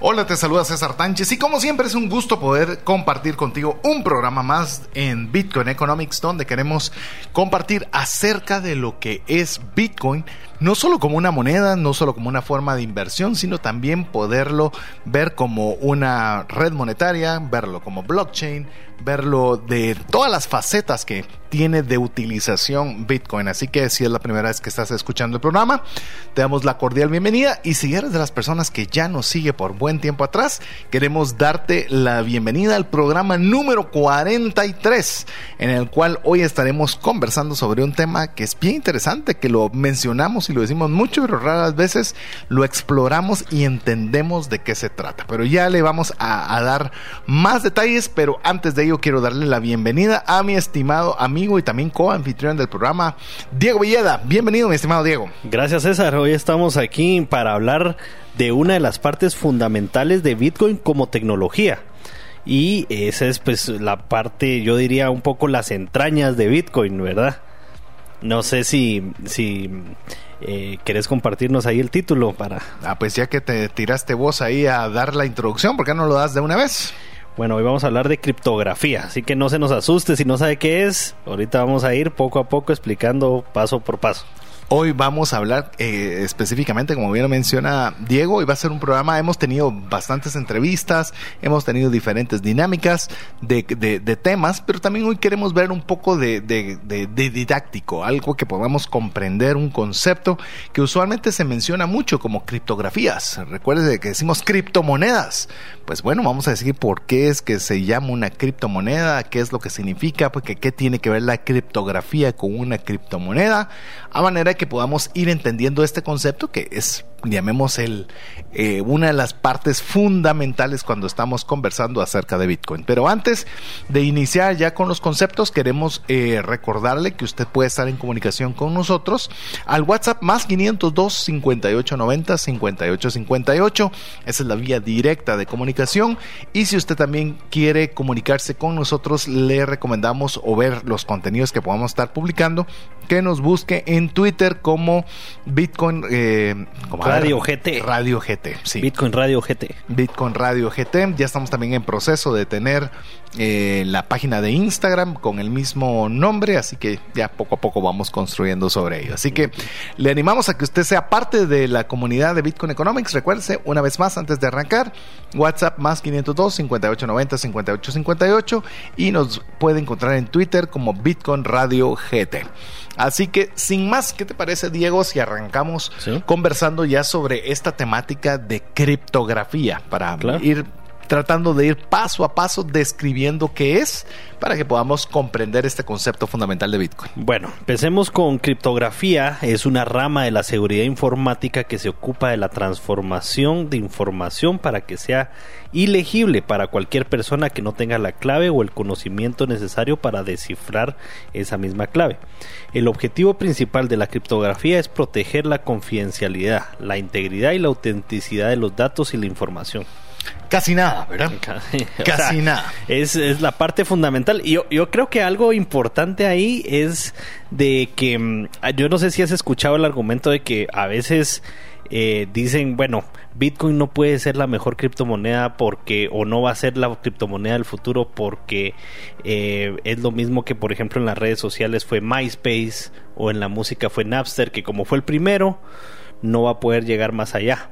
Hola, te saluda César Tánchez y como siempre es un gusto poder compartir contigo un programa más en Bitcoin Economics donde queremos compartir acerca de lo que es Bitcoin, no solo como una moneda, no solo como una forma de inversión, sino también poderlo ver como una red monetaria, verlo como blockchain, verlo de todas las facetas que tiene de utilización Bitcoin. Así que si es la primera vez que estás escuchando el programa, te damos la cordial bienvenida y si eres de las personas que ya nos sigue por buen tiempo atrás, queremos darte la bienvenida al programa número 43, en el cual hoy estaremos conversando sobre un tema que es bien interesante, que lo mencionamos y lo decimos mucho, pero raras veces lo exploramos y entendemos de qué se trata. Pero ya le vamos a, dar más detalles, pero antes de ello quiero darle la bienvenida a mi estimado amigo y también co-anfitrión del programa, Diego Villeda. Bienvenido, mi estimado Diego. Gracias, César. Hoy estamos aquí para hablar de una de las partes fundamentales de Bitcoin como tecnología. Y esa es pues la parte, yo diría un poco las entrañas de Bitcoin, ¿verdad? No sé si, si eh, ¿Querés compartirnos ahí el título para...? Ah, pues ya que te tiraste vos ahí a dar la introducción, ¿por qué no lo das de una vez? Bueno, hoy vamos a hablar de criptografía, así que no se nos asuste si no sabe qué es. Ahorita vamos a ir poco a poco explicando paso por paso. Hoy vamos a hablar eh, específicamente, como bien menciona Diego, y va a ser un programa, hemos tenido bastantes entrevistas, hemos tenido diferentes dinámicas de, temas, pero también hoy queremos ver un poco de, didáctico, algo que podamos comprender, un concepto que usualmente se menciona mucho como criptografías. Recuerde que decimos criptomonedas. Pues bueno, vamos a decir por qué es que se llama una criptomoneda, qué es lo que significa, porque qué tiene que ver la criptografía con una criptomoneda, a manera que podamos ir entendiendo este concepto que es llamemos el, eh, una de las partes fundamentales cuando estamos conversando acerca de Bitcoin. Pero antes de iniciar ya con los conceptos, queremos eh, recordarle que usted puede estar en comunicación con nosotros al WhatsApp más 502 5890 5858. Esa es la vía directa de comunicación. Y si usted también quiere comunicarse con nosotros, le recomendamos o ver los contenidos que podamos estar publicando, que nos busque en Twitter como Bitcoin. Eh, como Radio GT. Radio GT, sí. Bitcoin Radio GT. Bitcoin Radio GT. Ya estamos también en proceso de tener eh, la página de Instagram con el mismo nombre, así que ya poco a poco vamos construyendo sobre ello. Así que le animamos a que usted sea parte de la comunidad de Bitcoin Economics. Recuérdese, una vez más, antes de arrancar, WhatsApp más 502 5890 5858 y nos puede encontrar en Twitter como Bitcoin Radio GT. Así que, sin más, ¿qué te parece, Diego, si arrancamos conversando ya sobre esta temática de criptografía para ir tratando de ir paso a paso describiendo qué es para que podamos comprender este concepto fundamental de Bitcoin. Bueno, empecemos con criptografía. Es una rama de la seguridad informática que se ocupa de la transformación de información para que sea ilegible para cualquier persona que no tenga la clave o el conocimiento necesario para descifrar esa misma clave. El objetivo principal de la criptografía es proteger la confidencialidad, la integridad y la autenticidad de los datos y la información. Casi nada, ¿verdad? Casi nada. Es, la parte fundamental. Y yo, yo, creo que algo importante ahí es de que mm, yo no sé si has escuchado el argumento de que a veces eh, dicen, bueno, Bitcoin no puede ser la mejor criptomoneda porque, o no va a ser la criptomoneda del futuro porque eh, es lo mismo que, por ejemplo, en las redes sociales fue MySpace o en la música fue Napster, que como fue el primero, no va a poder llegar más allá,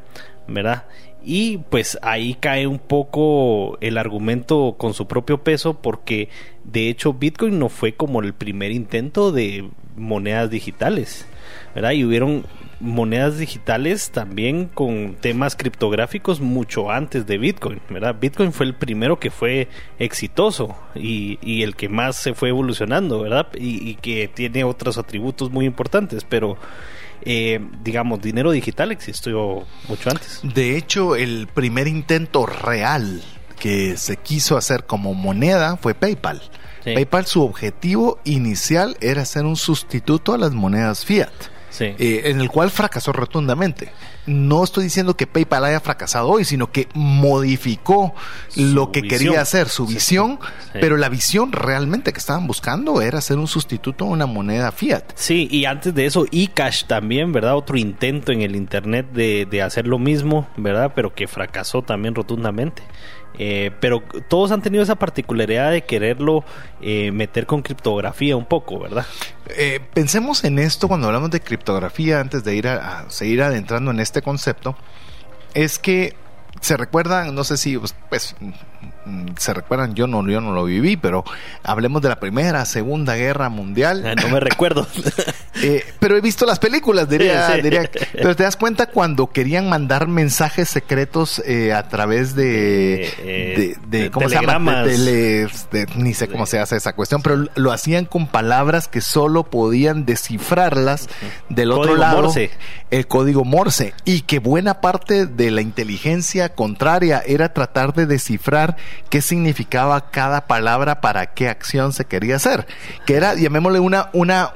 ¿verdad? Y pues ahí cae un poco el argumento con su propio peso porque de hecho Bitcoin no fue como el primer intento de monedas digitales, ¿verdad? Y hubieron monedas digitales también con temas criptográficos mucho antes de Bitcoin, ¿verdad? Bitcoin fue el primero que fue exitoso y, y el que más se fue evolucionando, ¿verdad? Y, y que tiene otros atributos muy importantes, pero eh, digamos, dinero digital existió mucho antes. De hecho, el primer intento real que se quiso hacer como moneda fue PayPal. PayPal su objetivo inicial era ser un sustituto a las monedas fiat. Eh, en el cual fracasó rotundamente. No estoy diciendo que PayPal haya fracasado hoy, sino que modificó lo que quería hacer, su visión, pero la visión realmente que estaban buscando era ser un sustituto a una moneda fiat. Sí, y antes de eso, eCash también, ¿verdad? Otro intento en el Internet de, de hacer lo mismo, ¿verdad? Pero que fracasó también rotundamente. Eh, pero todos han tenido esa particularidad de quererlo eh, meter con criptografía un poco, ¿verdad? Eh, pensemos en esto cuando hablamos de criptografía, antes de ir a seguir adentrando en este concepto, es que se recuerdan, no sé si pues, se recuerdan, yo no, yo no lo viví, pero hablemos de la Primera, Segunda Guerra Mundial. Ah, no me recuerdo. Eh, pero he visto las películas, diría, diría. Pero te das cuenta cuando querían mandar mensajes secretos eh, a través de, eh, de, ¿cómo se llama? ni sé cómo se hace esa cuestión, pero lo hacían con palabras que solo podían descifrarlas del otro lado. El código Morse. Y que buena parte de la inteligencia contraria era tratar de descifrar qué significaba cada palabra para qué acción se quería hacer. Que era, llamémosle una, una,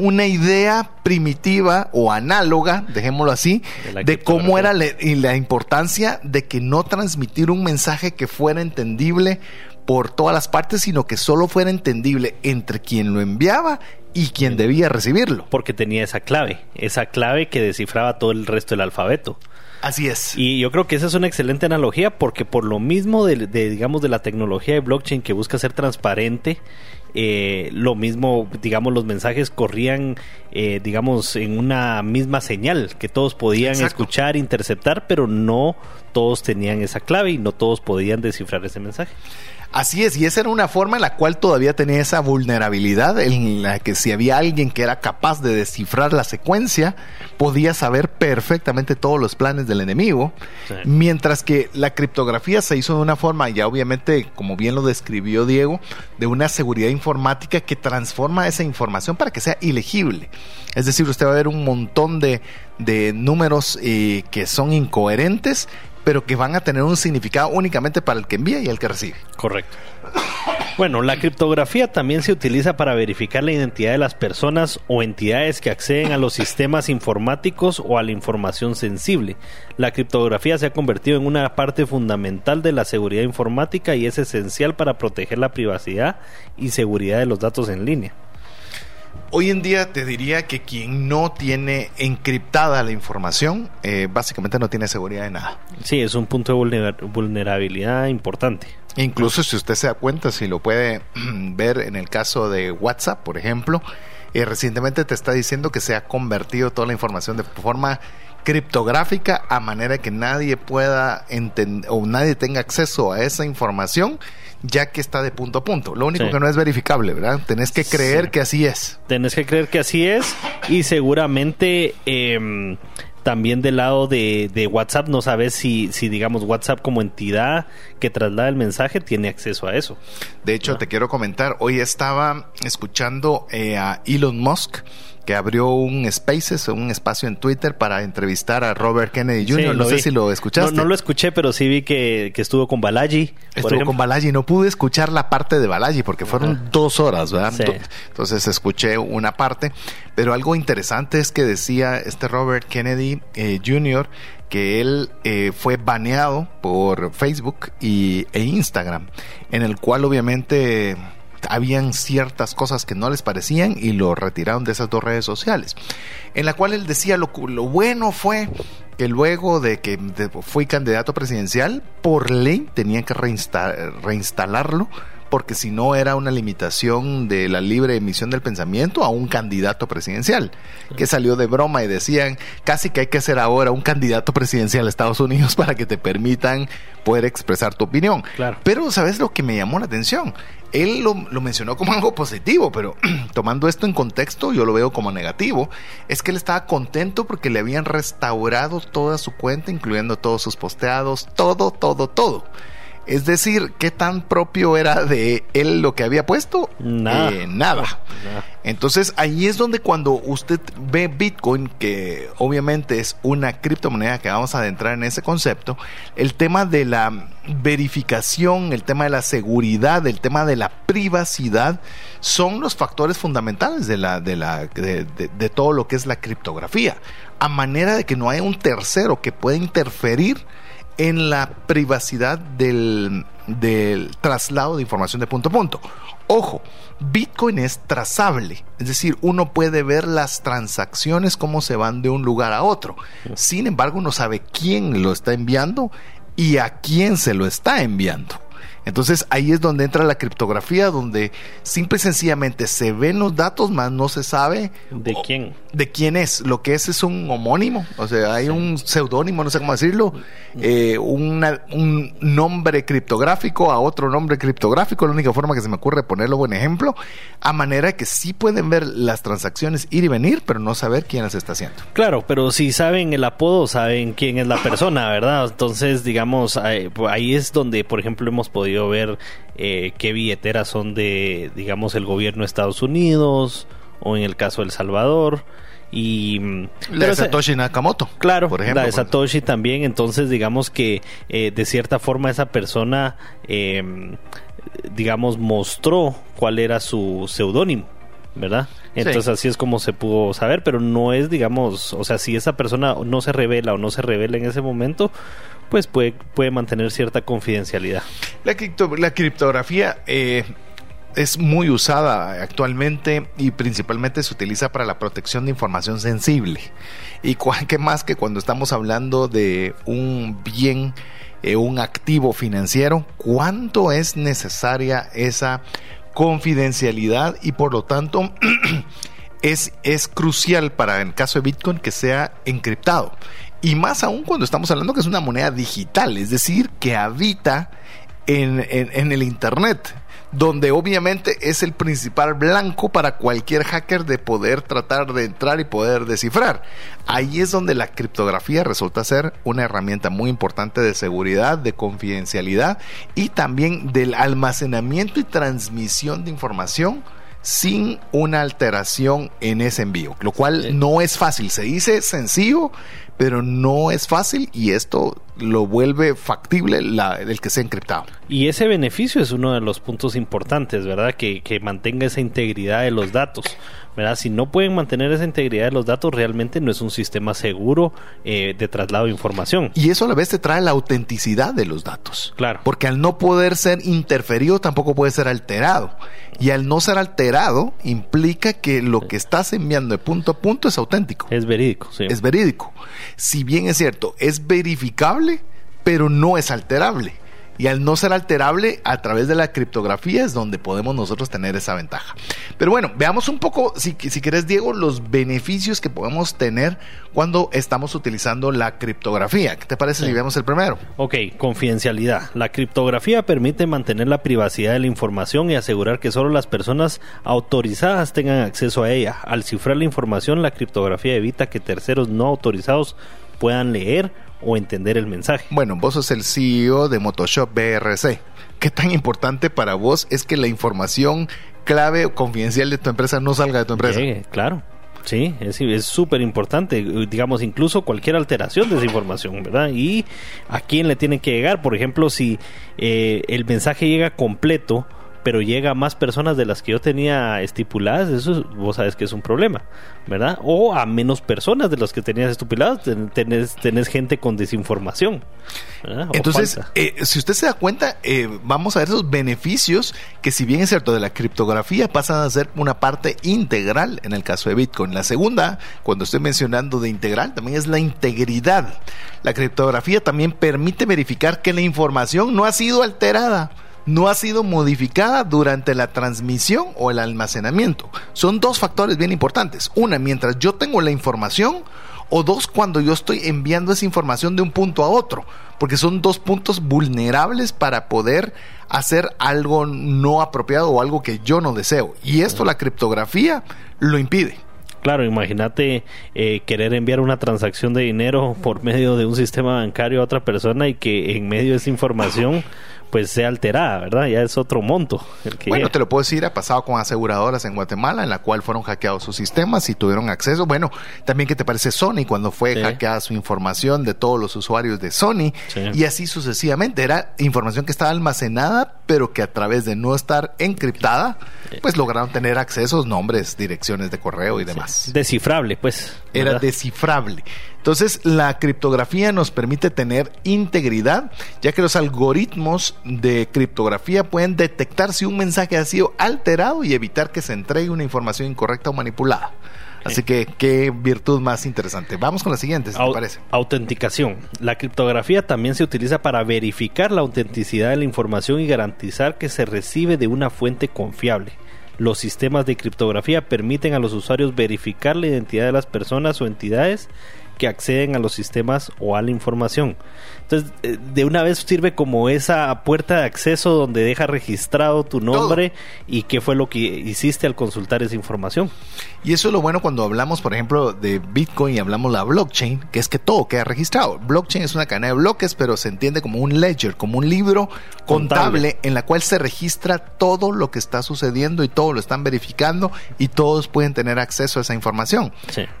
una idea primitiva o análoga, dejémoslo así, de, cómo era la importancia de que no transmitir un mensaje que fuera entendible por todas las partes, sino que solo fuera entendible entre quien lo enviaba y quien debía recibirlo. Porque tenía esa clave, esa clave que descifraba todo el resto del alfabeto. Así es. Y yo creo que esa es una excelente analogía porque por lo mismo de, digamos, de la tecnología de blockchain que busca ser transparente, eh, lo mismo, digamos, los mensajes corrían, eh, digamos, en una misma señal que todos podían escuchar, interceptar, pero no todos tenían esa clave y no todos podían descifrar ese mensaje. Así es, y esa era una forma en la cual todavía tenía esa vulnerabilidad, en la que si había alguien que era capaz de descifrar la secuencia, podía saber perfectamente todos los planes del enemigo, mientras que la criptografía se hizo de una forma, ya obviamente, como bien lo describió Diego, de una seguridad informática que transforma esa información para que sea ilegible. Es decir, usted va a ver un montón de, de números eh, que son incoherentes, pero que van a tener un significado únicamente para el que envía y el que recibe. Correcto. Bueno, la criptografía también se utiliza para verificar la identidad de las personas o entidades que acceden a los sistemas informáticos o a la información sensible. La criptografía se ha convertido en una parte fundamental de la seguridad informática y es esencial para proteger la privacidad y seguridad de los datos en línea. Hoy en día te diría que quien no tiene encriptada la información, eh, básicamente no tiene seguridad de nada. Sí, es un punto de vulnerabilidad importante. Incluso si usted se da cuenta, si lo puede ver en el caso de WhatsApp, por ejemplo, eh, recientemente te está diciendo que se ha convertido toda la información de forma criptográfica a manera que nadie pueda entender o nadie tenga acceso a esa información ya que está de punto a punto. Lo único que no es verificable, ¿verdad? Tenés que creer que así es. Tenés que creer que así es y seguramente em, también del lado de, WhatsApp no sabes si, si, digamos, WhatsApp como entidad que traslada el mensaje tiene acceso a eso. De hecho, te quiero comentar, hoy estaba escuchando eh, a Elon Musk que abrió un Spaces, un espacio en Twitter para entrevistar a Robert Kennedy Jr. no sé si lo escuchaste. No, lo escuché, pero sí vi que, estuvo con Balaji. Estuvo con Balaji. No pude escuchar la parte de Balaji porque fueron dos horas, ¿verdad? Entonces escuché una parte. Pero algo interesante es que decía este Robert Kennedy eh, Jr. que él eh, fue baneado por Facebook y, e Instagram, en el cual obviamente habían ciertas cosas que no les parecían y lo retiraron de esas dos redes sociales. En la cual él decía lo, lo bueno fue que luego de que fui candidato presidencial, por ley tenían que reinstalarlo porque si no era una limitación de la libre emisión del pensamiento a un candidato presidencial, que salió de broma y decían casi que hay que ser ahora un candidato presidencial a Estados Unidos para que te permitan poder expresar tu opinión. Claro. Pero ¿sabes lo que me llamó la atención? Él lo, lo mencionó como algo positivo, pero tomando esto en contexto yo lo veo como negativo. Es que él estaba contento porque le habían restaurado toda su cuenta, incluyendo todos sus posteados, todo, todo, todo. Es decir, ¿qué tan propio era de él lo que había puesto? Nada. Eh, nada. Entonces ahí es donde cuando usted ve Bitcoin, que obviamente es una criptomoneda que vamos a adentrar en ese concepto, el tema de la verificación, el tema de la seguridad, el tema de la privacidad, son los factores fundamentales de, la, de, la, de, de todo lo que es la criptografía, a manera de que no haya un tercero que pueda interferir en la privacidad del, traslado de información de punto a punto. Ojo, Bitcoin es trazable, es decir, uno puede ver las transacciones cómo se van de un lugar a otro. Sin embargo, uno sabe quién lo está enviando y a quién se lo está enviando. Entonces ahí es donde entra la criptografía, donde simple y sencillamente se ven los datos, más no se sabe de quién. De quién es. Lo que es es un homónimo, o sea, hay un seudónimo, no sé cómo decirlo, eh, un nombre criptográfico a otro nombre criptográfico, la única forma que se me ocurre ponerlo buen ejemplo, a manera que sí pueden ver las transacciones ir y venir, pero no saber quién las está haciendo. Claro, pero si saben el apodo, saben quién es la persona, ¿verdad? Entonces, digamos, ahí es donde, por ejemplo, hemos podido ver eh, qué billeteras son de, digamos, el gobierno de Estados Unidos o en el caso de El Salvador. Y, mm, la de Satoshi Nakamoto. Claro, por ejemplo, la de Satoshi también. Entonces, digamos que eh, de cierta forma esa persona, em, digamos, mostró cuál era su seudónimo. ¿verdad? Entonces así es como se pudo saber, pero no es, digamos, o sea, si esa persona no se revela o no se revela en ese momento, pues puede, puede mantener cierta confidencialidad. La, la criptografía eh, es muy usada actualmente y principalmente se utiliza para la protección de información sensible. Y qué más que cuando estamos hablando de un bien, eh, un activo financiero, ¿cuánto es necesaria esa confidencialidad y por lo tanto es, es crucial para el caso de Bitcoin que sea encriptado? Y más aún cuando estamos hablando que es una moneda digital, es decir, que habita en, el Internet, donde obviamente es el principal blanco para cualquier hacker de poder tratar de entrar y poder descifrar. Ahí es donde la criptografía resulta ser una herramienta muy importante de seguridad, de confidencialidad y también del almacenamiento y transmisión de información sin una alteración en ese envío, lo cual no es fácil. Se dice sencillo, pero no es fácil y esto lo vuelve factible el que sea encriptado. Y ese beneficio es uno de los puntos importantes, ¿verdad? Que, que mantenga esa integridad de los datos. ¿Verdad? Si no pueden mantener esa integridad de los datos, realmente no es un sistema seguro eh, de traslado de información. Y eso a la vez te trae la autenticidad de los datos. Claro. Porque al no poder ser interferido, tampoco puede ser alterado. Y al no ser alterado, implica que lo que estás enviando de punto a punto es auténtico. Es verídico, sí. Es verídico. Si bien es cierto, es verificable, pero no es alterable. Y al no ser alterable a través de la criptografía es donde podemos nosotros tener esa ventaja. Pero bueno, veamos un poco, si, si querés Diego, los beneficios que podemos tener cuando estamos utilizando la criptografía. ¿Qué te parece si vemos el primero? Ok, confidencialidad. La criptografía permite mantener la privacidad de la información y asegurar que solo las personas autorizadas tengan acceso a ella. Al cifrar la información, la criptografía evita que terceros no autorizados puedan leer o entender el mensaje. Bueno, vos sos el CEO de Motoshop BRC. ¿Qué tan importante para vos es que la información clave o confidencial de tu empresa no salga de tu empresa? claro. Sí, es súper importante, digamos, incluso cualquier alteración de esa información, ¿verdad? Y a quién le tiene que llegar, por ejemplo, si eh, el mensaje llega completo, pero llega a más personas de las que yo tenía estipuladas, eso vos sabes que es un problema, ¿verdad? O a menos personas de las que tenías estipuladas, tenés, tenés gente con desinformación. Entonces, eh, si usted se da cuenta, eh, vamos a ver esos beneficios que si bien es cierto de la criptografía, pasan a ser una parte integral en el caso de Bitcoin. La segunda, cuando estoy mencionando de integral, también es la integridad. La criptografía también permite verificar que la información no ha sido alterada no ha sido modificada durante la transmisión o el almacenamiento. Son dos factores bien importantes. Una, mientras yo tengo la información, o dos, cuando yo estoy enviando esa información de un punto a otro, porque son dos puntos vulnerables para poder hacer algo no apropiado o algo que yo no deseo. Y esto la criptografía lo impide. Claro, imagínate eh, querer enviar una transacción de dinero por medio de un sistema bancario a otra persona y que en medio de esa información pues sea alterada, ¿verdad? Ya es otro monto. El que bueno, te lo puedo decir, ha pasado con aseguradoras en Guatemala, en la cual fueron hackeados sus sistemas y tuvieron acceso. Bueno, también qué te parece Sony cuando fue hackeada su información de todos los usuarios de Sony y así sucesivamente. Era información que estaba almacenada, pero que a través de no estar encriptada, pues lograron tener accesos, nombres, direcciones de correo y demás. Descifrable, pues. Era descifrable. Entonces, la criptografía nos permite tener integridad, ya que los algoritmos de criptografía pueden detectar si un mensaje ha sido alterado y evitar que se entregue una información incorrecta o manipulada. Así que qué virtud más interesante. Vamos con la siguiente, si te parece. Autenticación. La criptografía también se utiliza para verificar la autenticidad de la información y garantizar que se recibe de una fuente confiable. Los sistemas de criptografía permiten a los usuarios verificar la identidad de las personas o entidades que acceden a los sistemas o a la información. Entonces, eh, de una vez sirve como esa puerta de acceso donde deja registrado tu nombre y qué fue lo que hiciste al consultar esa información. Y eso es lo bueno cuando hablamos, por ejemplo, de Bitcoin y hablamos la blockchain, que es que todo queda registrado. Blockchain es una cadena de bloques, pero se entiende como un ledger, como un libro contable, en la cual se registra todo lo que está sucediendo y todo lo están verificando y todos pueden tener acceso a esa información.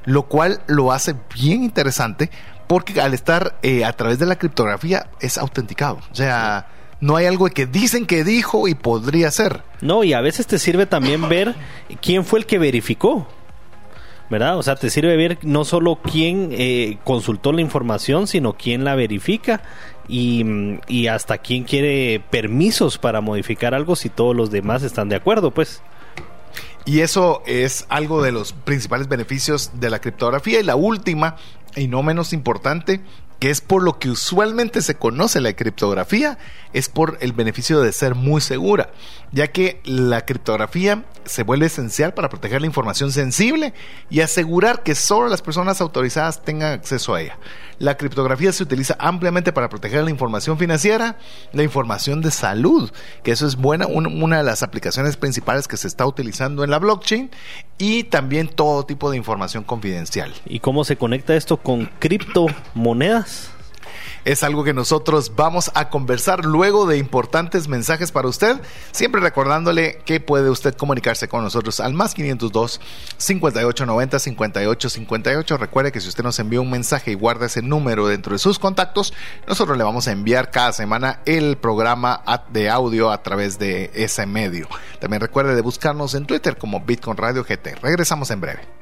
Lo cual lo hace bien interesante porque al estar eh, a través de la criptografía es autenticado. O sea, no hay algo que dicen que dijo y podría ser. No, y a veces te sirve también ver quién fue el que verificó. ¿verdad? O sea, te sirve ver no solo quién eh, consultó la información, sino quién la verifica y, y, hasta quién quiere permisos para modificar algo si todos los demás están de acuerdo, pues. Y eso es algo de los principales beneficios de la criptografía. Y la última, y no menos importante, que es por lo que usualmente se conoce la criptografía, es por el beneficio de ser muy segura, ya que la criptografía se vuelve esencial para proteger la información sensible y asegurar que solo las personas autorizadas tengan acceso a ella. La criptografía se utiliza ampliamente para proteger la información financiera, la información de salud, que eso es buena, una de las aplicaciones principales que se está utilizando en la blockchain, y también todo tipo de información confidencial. ¿Y cómo se conecta esto con criptomonedas? Es algo que nosotros vamos a conversar luego de importantes mensajes para usted. Siempre recordándole que puede usted comunicarse con nosotros al más 502 5890 5858. Recuerde que si usted nos envía un mensaje y guarda ese número dentro de sus contactos, nosotros le vamos a enviar cada semana el programa de audio a través de ese medio. También recuerde de buscarnos en Twitter como Bitcoin Radio GT. Regresamos en breve.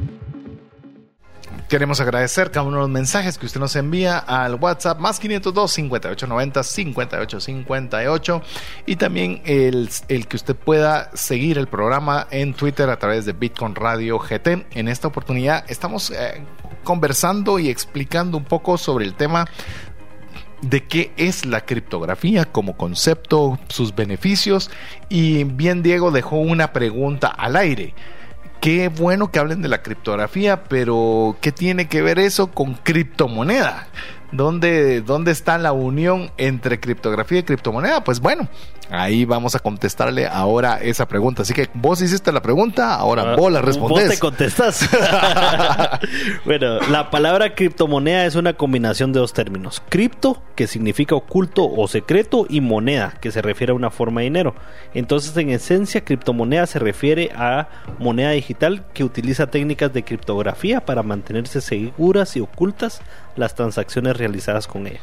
Queremos agradecer cada uno de los mensajes que usted nos envía al WhatsApp más 502 5890 5858 y también el, que usted pueda seguir el programa en Twitter a través de Bitcoin Radio GT. En esta oportunidad estamos eh, conversando y explicando un poco sobre el tema de qué es la criptografía como concepto, sus beneficios. Y bien Diego dejó una pregunta al aire qué bueno que hablen de la criptografía, pero ¿qué tiene que ver eso con criptomoneda? ¿Dónde, ¿Dónde está la unión entre criptografía y criptomoneda? Pues bueno, ahí vamos a contestarle ahora esa pregunta. Así que vos hiciste la pregunta, ahora ah, vos la respondes. Vos te contestas. bueno, la palabra criptomoneda es una combinación de dos términos. Cripto, que significa oculto o secreto, y moneda, que se refiere a una forma de dinero. Entonces, en esencia, criptomoneda se refiere a moneda digital que utiliza técnicas de criptografía para mantenerse seguras y ocultas las transacciones realizadas con ella.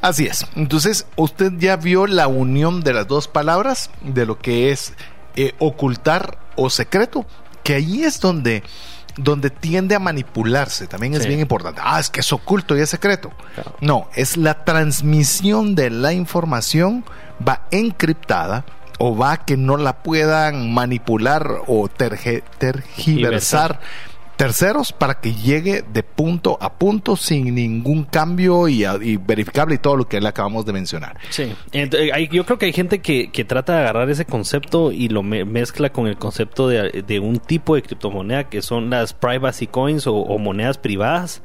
Así es. Entonces, usted ya vio la unión de las dos palabras de lo que es eh, ocultar o secreto, que ahí es donde donde tiende a manipularse. También es bien importante. Ah, es que es oculto y es secreto. No, es la transmisión de la información va encriptada o va que no la puedan manipular o tergiversar terceros para que llegue de punto a punto sin ningún cambio y, verificable y todo lo que le acabamos de mencionar. Sí, yo creo que hay gente que, trata de agarrar ese concepto y lo mezcla con el concepto de, un tipo de criptomoneda que son las privacy coins o, o monedas privadas,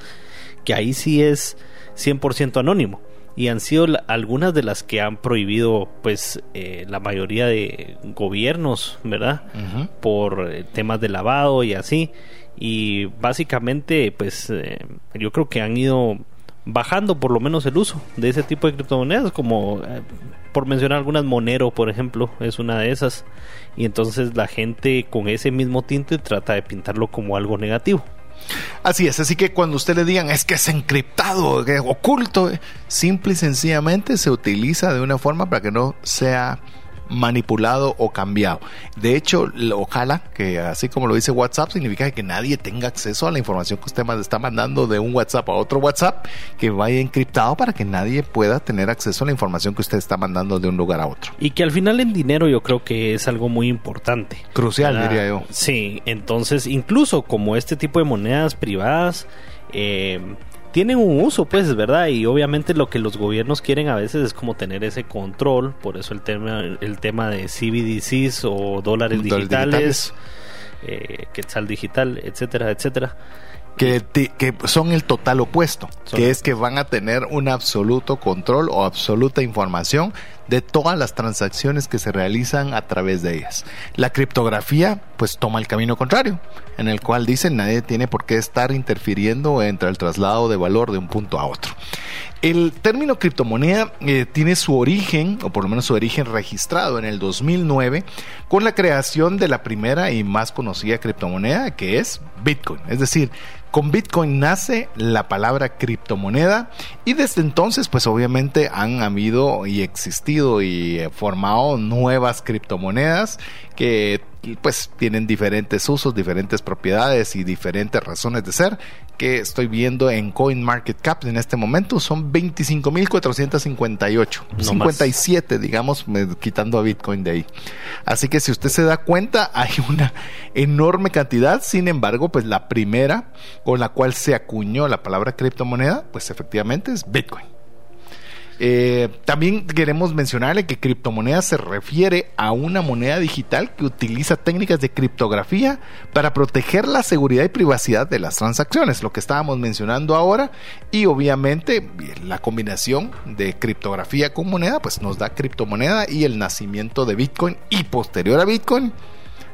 que ahí sí es 100% anónimo. Y han sido algunas de las que han prohibido pues eh, la mayoría de gobiernos verdad por eh, temas de lavado y así y básicamente pues eh, yo creo que han ido bajando por lo menos el uso de ese tipo de criptomonedas como por mencionar algunas Monero por ejemplo es una de esas. Y entonces la gente con ese mismo tinte trata de pintarlo como algo negativo. Así es, así que cuando usted le digan es que es encriptado, que es oculto, simple y sencillamente se utiliza de una forma para que no sea manipulado o cambiado. De hecho, ojalá que así como lo dice WhatsApp, significa que nadie tenga acceso a la información que usted está mandando de un WhatsApp a otro WhatsApp, que vaya encriptado para que nadie pueda tener acceso a la información que usted está mandando de un lugar a otro. Y que al final en dinero yo creo que es algo muy importante. Crucial, diría yo. Sí, entonces incluso como este tipo de monedas privadas, eh, tienen un uso, pues, ¿verdad? Y obviamente lo que los gobiernos quieren a veces es como tener ese control, por eso el tema, el tema de CBDCs o dólares digitales, eh, quetzal digital, etcétera, etcétera. Que, que, son el total opuesto, que es que van a tener un absoluto control o absoluta información de todas las transacciones que se realizan a través de ellas. La criptografía pues toma el camino contrario, en el cual dicen nadie tiene por qué estar interfiriendo entre el traslado de valor de un punto a otro. El término criptomoneda eh, tiene su origen, o por lo menos su origen registrado en el 2009, con la creación de la primera y más conocida criptomoneda, que es Bitcoin. Es decir, con Bitcoin nace la palabra criptomoneda y desde entonces pues obviamente han habido y existido y formado nuevas criptomonedas que pues tienen diferentes usos, diferentes propiedades y diferentes razones de ser que estoy viendo en CoinMarketCap en este momento son 25.458, no 57 digamos, quitando a Bitcoin de ahí. Así que si usted se da cuenta hay una enorme cantidad, sin embargo, pues la primera con la cual se acuñó la palabra criptomoneda, pues efectivamente es Bitcoin. Eh, también queremos mencionarle que criptomoneda se refiere a una moneda digital que utiliza técnicas de criptografía para proteger la seguridad y privacidad de las transacciones, lo que estábamos mencionando ahora, y obviamente la combinación de criptografía con moneda, pues nos da criptomoneda y el nacimiento de Bitcoin y posterior a Bitcoin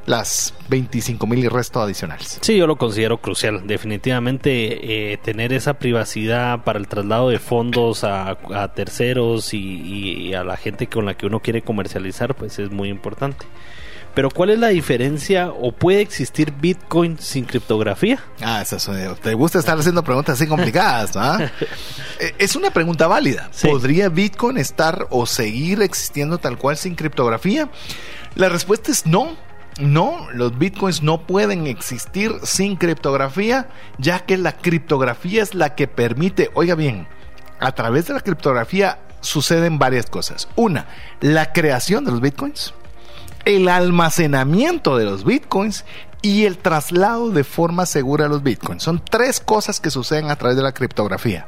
las 25 mil y resto adicionales. Sí, yo lo considero crucial. Definitivamente eh, tener esa privacidad para el traslado de fondos a, terceros y, a la gente con la que uno quiere comercializar, pues es muy importante. Pero ¿cuál es la diferencia o puede existir Bitcoin sin criptografía? Ah, eso te gusta estar haciendo preguntas así complicadas, ¿ah? es una pregunta válida. ¿Podría Bitcoin estar o seguir existiendo tal cual sin criptografía? La respuesta es no no, los bitcoins no pueden existir sin criptografía, ya que la criptografía es la que permite, oiga bien, a través de la criptografía suceden varias cosas. Una, la creación de los bitcoins, el almacenamiento de los bitcoins y el traslado de forma segura de los bitcoins. Son tres cosas que suceden a través de la criptografía.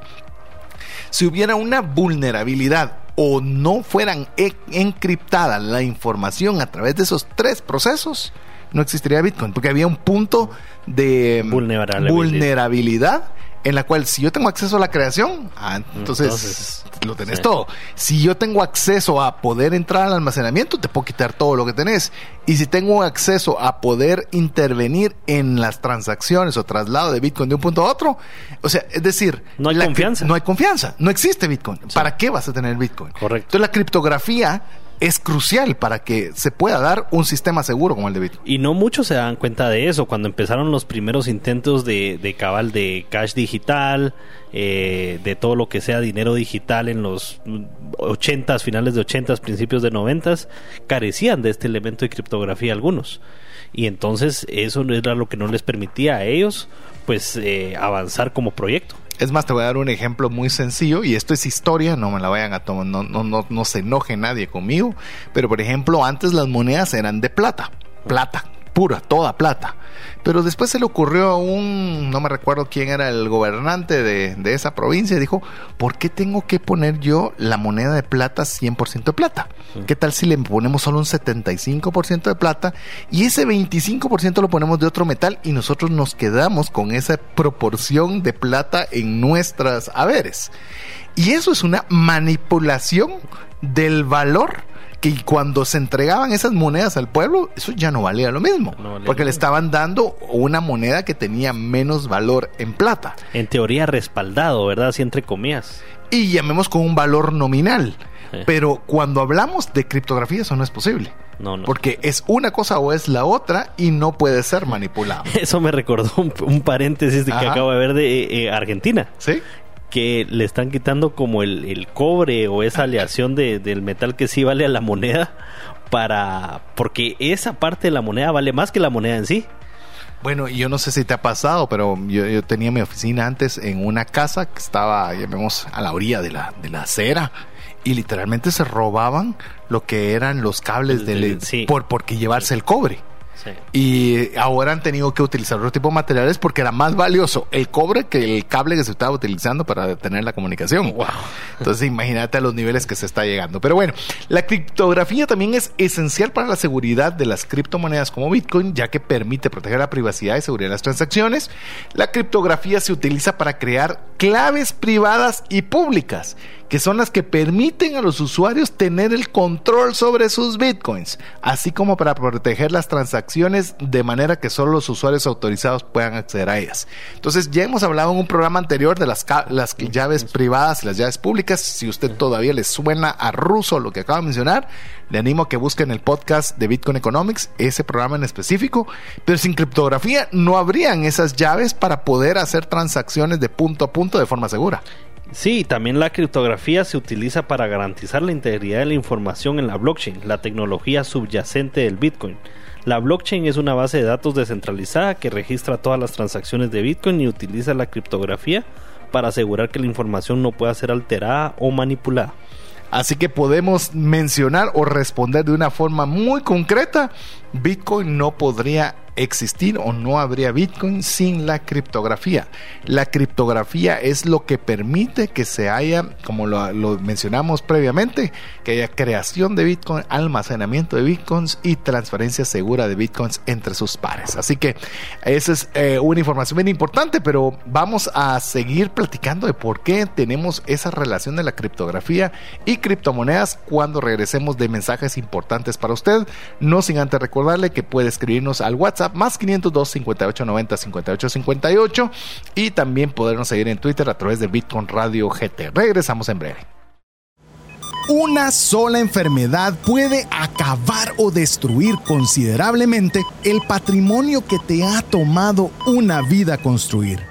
Si hubiera una vulnerabilidad o no fueran e-, encriptada la información a través de esos tres procesos, no existiría Bitcoin, porque había un punto de vulnerabilidad en la cual si yo tengo acceso a la creación, ah, entonces, lo tenés todo. Si yo tengo acceso a poder entrar al almacenamiento, te puedo quitar todo lo que tenés. Y si tengo acceso a poder intervenir en las transacciones o traslado de Bitcoin de un punto a otro, o sea, es decir, no hay confianza. No hay confianza, no existe Bitcoin. ¿Para qué vas a tener Bitcoin? Correcto. Entonces la criptografía es crucial para que se pueda dar un sistema seguro como el de Bitcoin. Y no muchos se dan cuenta de eso. Cuando empezaron los primeros intentos de, de cabal de cash digital, eh, de todo lo que sea dinero digital en los 80 finales de 80 principios de 90 carecían de este elemento de criptografía algunos. Y entonces eso era lo que no les permitía a ellos pues eh, avanzar como proyecto. Es más, te voy a dar un ejemplo muy sencillo y esto es historia, no me la vayan a tomar, no, no, no, no se enoje nadie conmigo, pero por ejemplo, antes las monedas eran de plata, plata, pura, toda plata. Pero después se le ocurrió a un, no me recuerdo quién era el gobernante de, de esa provincia, dijo, ¿por qué tengo que poner yo la moneda de plata 100% de plata? ¿Qué tal si le ponemos solo un 75% de plata y ese 25% lo ponemos de otro metal y nosotros nos quedamos con esa proporción de plata en nuestras haberes? Y eso es una manipulación del valor que cuando se entregaban esas monedas al pueblo, eso ya no valía lo mismo, porque le estaban dando una moneda que tenía menos valor en plata. En teoría respaldado, ¿verdad? Así entre comillas. Y llamemos con un valor nominal. Pero cuando hablamos de criptografía eso no es posible. No, no. Porque es una cosa o es la otra y no puede ser manipulado. Eso me recordó un, paréntesis de que acabo de ver de eh, eh, Argentina. Sí que le están quitando como el, cobre o esa aleación de, del metal que sí vale a la moneda para porque esa parte de la moneda vale más que la moneda en sí. Bueno, yo no sé si te ha pasado, pero yo, tenía mi oficina antes en una casa que estaba, llamemos, a la orilla de la, de la acera y literalmente se robaban lo que eran los cables del, por porque llevarse el cobre. Y ahora han tenido que utilizar otro tipo de materiales porque era más valioso el cobre que el cable que se estaba utilizando para tener la comunicación. Entonces imagínate a los niveles que se está llegando. Pero bueno, la criptografía también es esencial para la seguridad de las criptomonedas como Bitcoin, ya que permite proteger la privacidad y seguridad de las transacciones. La criptografía se utiliza para crear claves privadas y públicas que son las que permiten a los usuarios tener el control sobre sus bitcoins, así como para proteger las transacciones de manera que solo los usuarios autorizados puedan acceder a ellas. Entonces ya hemos hablado en un programa anterior de las, las llaves privadas y las llaves públicas. Si usted todavía le suena a ruso lo que acabo de mencionar, le animo a que busquen el podcast de Bitcoin Economics, ese programa en específico. Pero sin criptografía no habrían esas llaves para poder hacer transacciones de punto a punto de forma segura. Sí, también la criptografía se utiliza para garantizar la integridad de la información en la blockchain, la tecnología subyacente del Bitcoin. La blockchain es una base de datos descentralizada que registra todas las transacciones de Bitcoin y utiliza la criptografía para asegurar que la información no pueda ser alterada o manipulada. Así que podemos mencionar o responder de una forma muy concreta, Bitcoin no podría existir o no habría Bitcoin sin la criptografía. La criptografía es lo que permite que se haya, como lo, mencionamos previamente, que haya creación de Bitcoin, almacenamiento de Bitcoins y transferencia segura de Bitcoins entre sus pares. Así que esa es eh, una información bien importante, pero vamos a seguir platicando de por qué tenemos esa relación de la criptografía y criptomonedas cuando regresemos de mensajes importantes para usted. No sin antes recordarle que puede escribirnos al WhatsApp más 502 58 90 58 58 y también podernos seguir en Twitter a través de Bitcoin Radio GT. Regresamos en breve. Una sola enfermedad puede acabar o destruir considerablemente el patrimonio que te ha tomado una vida construir.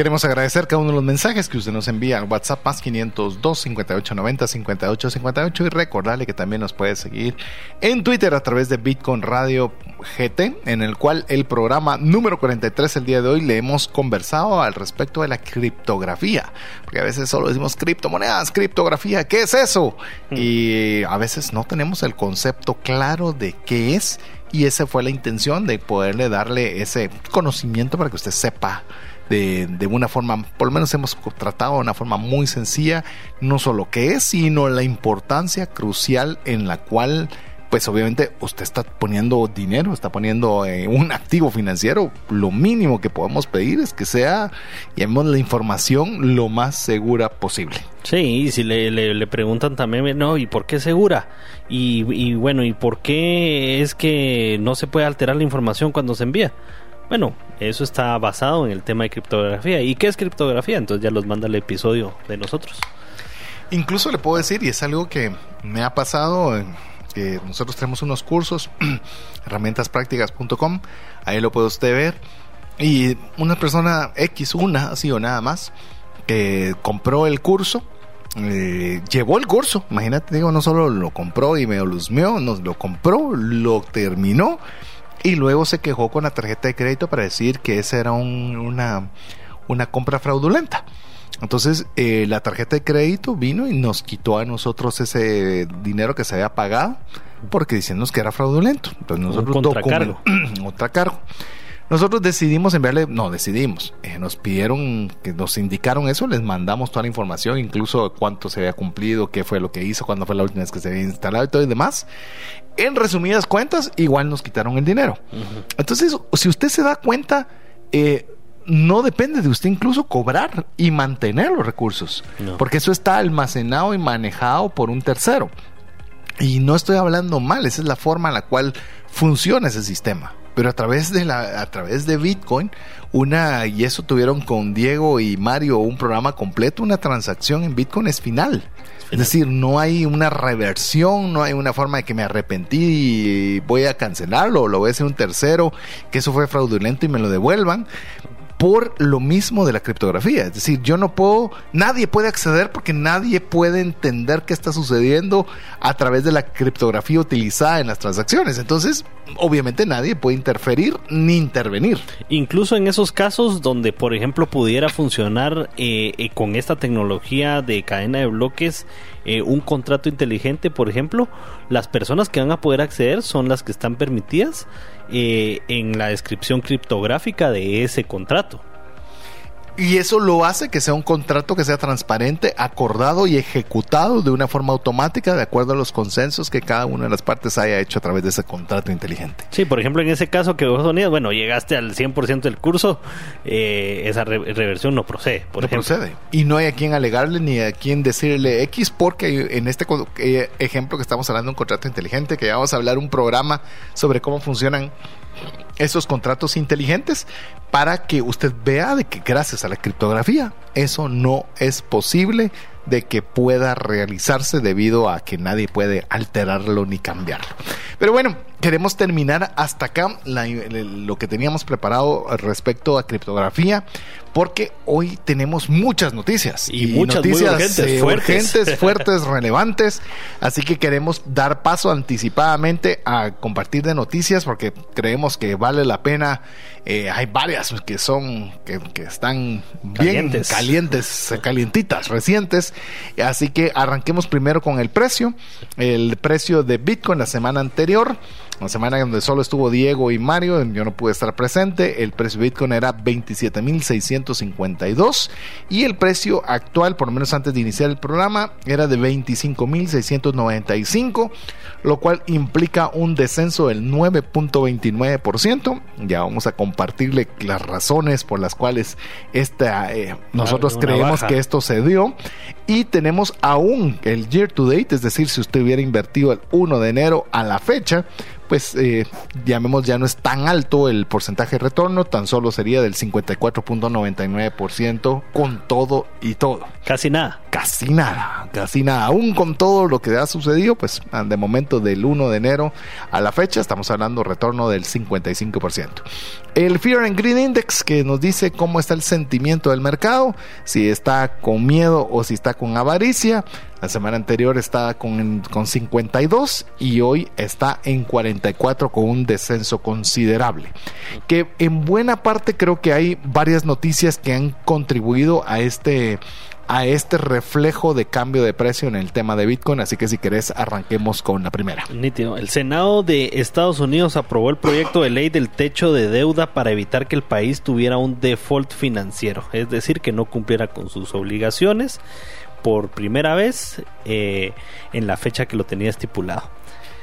Queremos agradecer cada uno de los mensajes que usted nos envía al WhatsApp más 502 5890 5858 y recordarle que también nos puede seguir en Twitter a través de Bitcoin Radio GT, en el cual el programa número 43 el día de hoy le hemos conversado al respecto de la criptografía. Porque a veces solo decimos criptomonedas, criptografía, ¿qué es eso? Mm. Y a veces no tenemos el concepto claro de qué es y esa fue la intención de poderle darle ese conocimiento para que usted sepa de, de, una forma, por lo menos hemos tratado de una forma muy sencilla, no solo qué es, sino la importancia crucial en la cual pues obviamente usted está poniendo dinero, está poniendo eh, un activo financiero. Lo mínimo que podemos pedir es que sea, llevemos la información lo más segura posible. Sí, y si le, le, preguntan también, no, ¿y por qué segura? Y, y bueno, ¿y por qué es que no se puede alterar la información cuando se envía? Bueno, eso está basado en el tema de criptografía. ¿Y qué es criptografía? Entonces ya los manda el episodio de nosotros. Incluso le puedo decir, y es algo que me ha pasado, que nosotros tenemos unos cursos, herramientasprácticas.com, ahí lo puede usted ver. Y una persona X, una, así o nada más, que compró el curso, eh, llevó el curso, imagínate, digo, no solo lo compró y me lo luzmeó, nos lo compró, lo terminó y luego se quejó con la tarjeta de crédito para decir que esa era una, una compra fraudulenta. Entonces eh, la tarjeta de crédito vino y nos quitó a nosotros ese dinero que se había pagado porque diciéndonos que era fraudulento. Entonces nosotros otra cargo. otra cargo. Nosotros decidimos enviarle, no decidimos, eh, nos pidieron que nos indicaron eso, les mandamos toda la información, incluso cuánto se había cumplido, qué fue lo que hizo, cuándo fue la última vez que se había instalado y todo y demás. En resumidas cuentas, igual nos quitaron el dinero. Entonces, si usted se da cuenta, eh, no depende de usted incluso cobrar y mantener los recursos, porque eso está almacenado y manejado por un tercero. Y no estoy hablando mal, esa es la forma en la cual funciona ese sistema pero a través de la a través de Bitcoin una y eso tuvieron con Diego y Mario un programa completo una transacción en Bitcoin es final. Es decir, no hay una reversión, no hay una forma de que me arrepentí y voy a cancelarlo, o lo voy a hacer un tercero, que eso fue fraudulento y me lo devuelvan por lo mismo de la criptografía. Es decir, yo no puedo, nadie puede acceder porque nadie puede entender qué está sucediendo a través de la criptografía utilizada en las transacciones. Entonces, obviamente nadie puede interferir ni intervenir. Incluso en esos casos donde, por ejemplo, pudiera funcionar eh, eh, con esta tecnología de cadena de bloques, eh, un contrato inteligente, por ejemplo, las personas que van a poder acceder son las que están permitidas eh, en la descripción criptográfica de ese contrato. Y eso lo hace que sea un contrato que sea transparente, acordado y ejecutado de una forma automática de acuerdo a los consensos que cada una de las partes haya hecho a través de ese contrato inteligente. Sí, por ejemplo, en ese caso que vos Unidos, bueno, llegaste al 100% del curso, eh, esa reversión no procede. no procede. Y no hay a quien alegarle ni a quien decirle X, porque en este eh, ejemplo que estamos hablando de un contrato inteligente, que vamos a hablar un programa sobre cómo funcionan esos contratos inteligentes para que usted vea de que gracias a la criptografía eso no es posible de que pueda realizarse debido a que nadie puede alterarlo ni cambiarlo. Pero bueno, queremos terminar hasta acá lo que teníamos preparado respecto a criptografía, porque hoy tenemos muchas noticias y, muchas noticias eh, fuertes. fuertes, relevantes. Así que queremos dar paso anticipadamente a compartir de noticias porque creemos que vale la pena. Eh, hay varias que son que, están bien calientes, calientitas, recientes. Así que arranquemos primero con el precio. El precio de Bitcoin la semana anterior la semana donde solo estuvo Diego y Mario, yo no pude estar presente, el precio de Bitcoin era 27.652 y el precio actual, por lo menos antes de iniciar el programa, era de 25.695, lo cual implica un descenso del 9.29%. Ya vamos a compartirle las razones por las cuales esta, eh, nosotros creemos que esto se dio. Y tenemos aún el year to date, es decir, si usted hubiera invertido el 1 de enero a la fecha, pues eh, llamemos ya no es tan alto el porcentaje de retorno, tan solo sería del 54.99% con todo y todo. Casi nada. Casi nada, casi nada. Aún con todo lo que ha sucedido, pues de momento del 1 de enero a la fecha estamos hablando retorno del 55%. El Fear and Greed Index que nos dice cómo está el sentimiento del mercado, si está con miedo o si está con avaricia. La semana anterior estaba con, con 52 y hoy está en 44 con un descenso considerable. Que en buena parte creo que hay varias noticias que han contribuido a este a este reflejo de cambio de precio en el tema de Bitcoin. Así que si querés, arranquemos con la primera. Nítido. El Senado de Estados Unidos aprobó el proyecto de ley del techo de deuda para evitar que el país tuviera un default financiero, es decir, que no cumpliera con sus obligaciones por primera vez eh, en la fecha que lo tenía estipulado.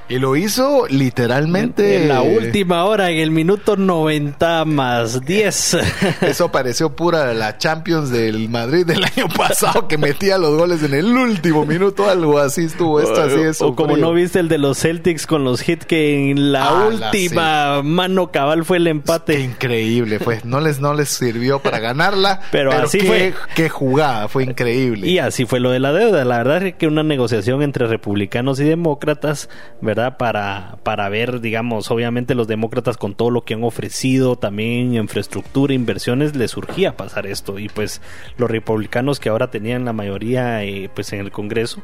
Y lo hizo literalmente. En la última hora, en el minuto 90 más 10. Eso pareció pura la Champions del Madrid del año pasado que metía los goles en el último minuto, algo así estuvo esto, así es. O como no viste el de los Celtics con los hits que en la ah, última mano cabal fue el empate. increíble fue. No les, no les sirvió para ganarla. Pero, así fue. Qué jugada, fue increíble. Y así fue lo de la deuda. La verdad es que una negociación entre republicanos y demócratas, ¿verdad? Para, para ver, digamos, obviamente los demócratas con todo lo que han ofrecido, también infraestructura, inversiones, les surgía pasar esto. Y pues los republicanos que ahora tenían la mayoría eh, pues en el Congreso,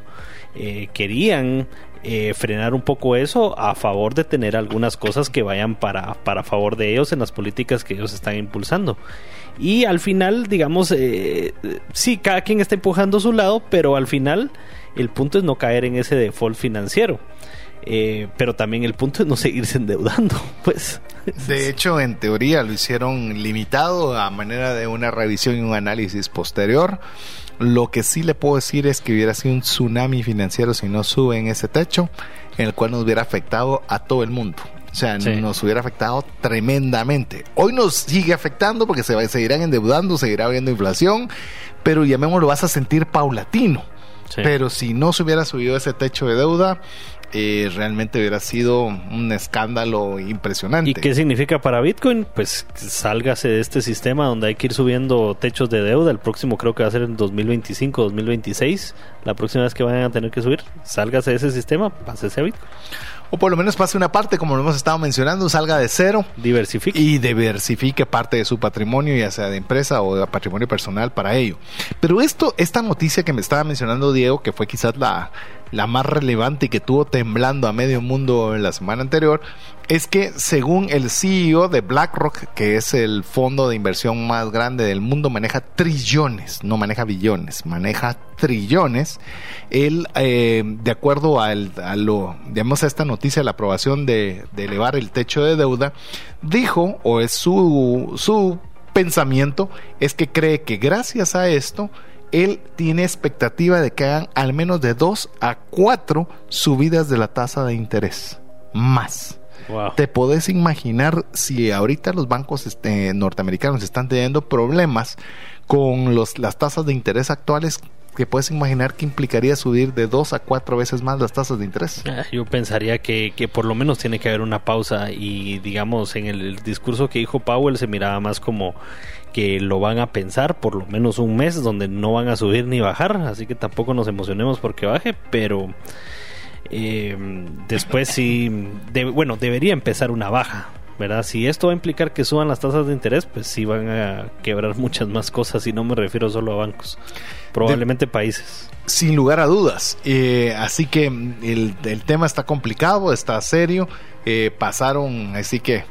eh, querían eh, frenar un poco eso a favor de tener algunas cosas que vayan para, para favor de ellos en las políticas que ellos están impulsando. Y al final, digamos, sí, cada quien está empujando a su lado, pero al final el punto es no caer en ese default financiero. Eh, pero también el punto es no seguirse endeudando, pues. De hecho, en teoría lo hicieron limitado a manera de una revisión y un análisis posterior. Lo que sí le puedo decir es que hubiera sido un tsunami financiero si no sube en ese techo, en el cual nos hubiera afectado a todo el mundo. O sea, nos hubiera afectado tremendamente. Hoy nos sigue afectando porque se seguirán endeudando, seguirá habiendo inflación, pero llamémoslo, vas a sentir paulatino. Pero si no se hubiera subido ese techo de deuda, eh, realmente hubiera sido un escándalo impresionante. ¿Y qué significa para Bitcoin? Pues sálgase de este sistema donde hay que ir subiendo techos de deuda. El próximo creo que va a ser en 2025, 2026. La próxima vez que vayan a tener que subir, sálgase de ese sistema, pásese a Bitcoin o por lo menos pase una parte, como lo hemos estado mencionando, salga de cero. Diversifique. Y diversifique parte de su patrimonio, ya sea de empresa o de patrimonio personal para ello. Pero esto, esta noticia que me estaba mencionando Diego, que fue quizás la, la más relevante y que tuvo temblando a medio mundo en la semana anterior, es que según el CEO de BlackRock, que es el fondo de inversión más grande del mundo, maneja trillones, no maneja billones, maneja trillones. Él, eh, de acuerdo a, lo, digamos, a esta noticia, la aprobación de, de elevar el techo de deuda, dijo, o es su, su pensamiento, es que cree que gracias a esto, él tiene expectativa de que hagan al menos de dos a cuatro subidas de la tasa de interés. Más. Te podés imaginar si ahorita los bancos este, norteamericanos están teniendo problemas con los, las tasas de interés actuales, que puedes imaginar que implicaría subir de dos a cuatro veces más las tasas de interés. Ah, yo pensaría que, que, por lo menos tiene que haber una pausa y digamos en el discurso que dijo Powell se miraba más como que lo van a pensar por lo menos un mes donde no van a subir ni bajar, así que tampoco nos emocionemos porque baje, pero eh, después sí, bueno, debería empezar una baja, ¿verdad? Si esto va a implicar que suban las tasas de interés, pues sí van a quebrar muchas más cosas y no me refiero solo a bancos, probablemente países. Sin lugar a dudas. Eh, así que el, tema está complicado, está serio. Eh, pasaron, así que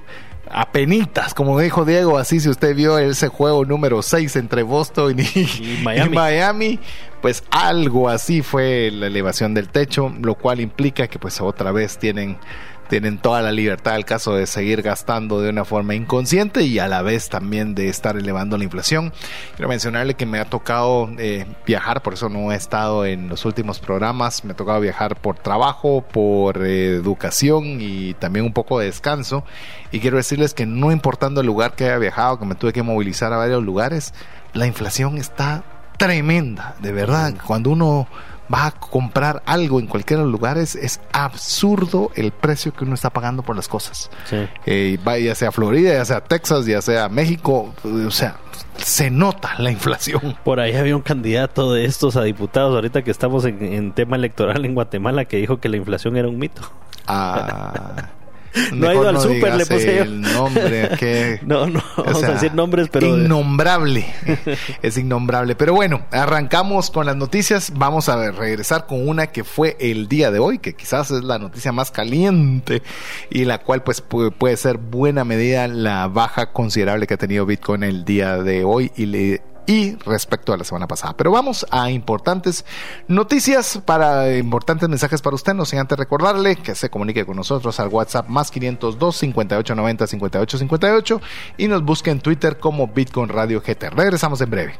apenitas, como dijo Diego, así si usted vio ese juego número 6 entre Boston y, Miami. pues algo así fue la elevación del techo, lo cual implica que pues otra vez tienen tienen toda la libertad el caso de seguir gastando de una forma inconsciente y a la vez también de estar elevando la inflación. Quiero mencionarle que me ha tocado eh, viajar, por eso no he estado en los últimos programas, me ha tocado viajar por trabajo, por eh, educación y también un poco de descanso. Y quiero decirles que no importando el lugar que haya viajado, que me tuve que movilizar a varios lugares, la inflación está tremenda, de verdad. Cuando uno va a comprar algo en cualquier lugar, es, es absurdo el precio que uno está pagando por las cosas. Eh, ya sea Florida, ya sea Texas, ya sea México, o sea, se nota la inflación. Por ahí había un candidato de estos a diputados, ahorita que estamos en, en tema electoral en Guatemala, que dijo que la inflación era un mito. Ah. no ha ido al súper, le puse el nombre, que... No, no, vamos a decir nombres, pero... Innombrable, es innombrable. Pero bueno, arrancamos con las noticias, vamos a regresar con una que fue el día de hoy, que quizás es la noticia más caliente y la cual pues puede, ser buena medida la baja considerable que ha tenido Bitcoin el día de hoy y le y respecto a la semana pasada. Pero vamos a importantes noticias para importantes mensajes para usted. No sin antes recordarle que se comunique con nosotros al WhatsApp más 502 5890 5858 y nos busque en Twitter como Bitcoin Radio GT. Regresamos en breve.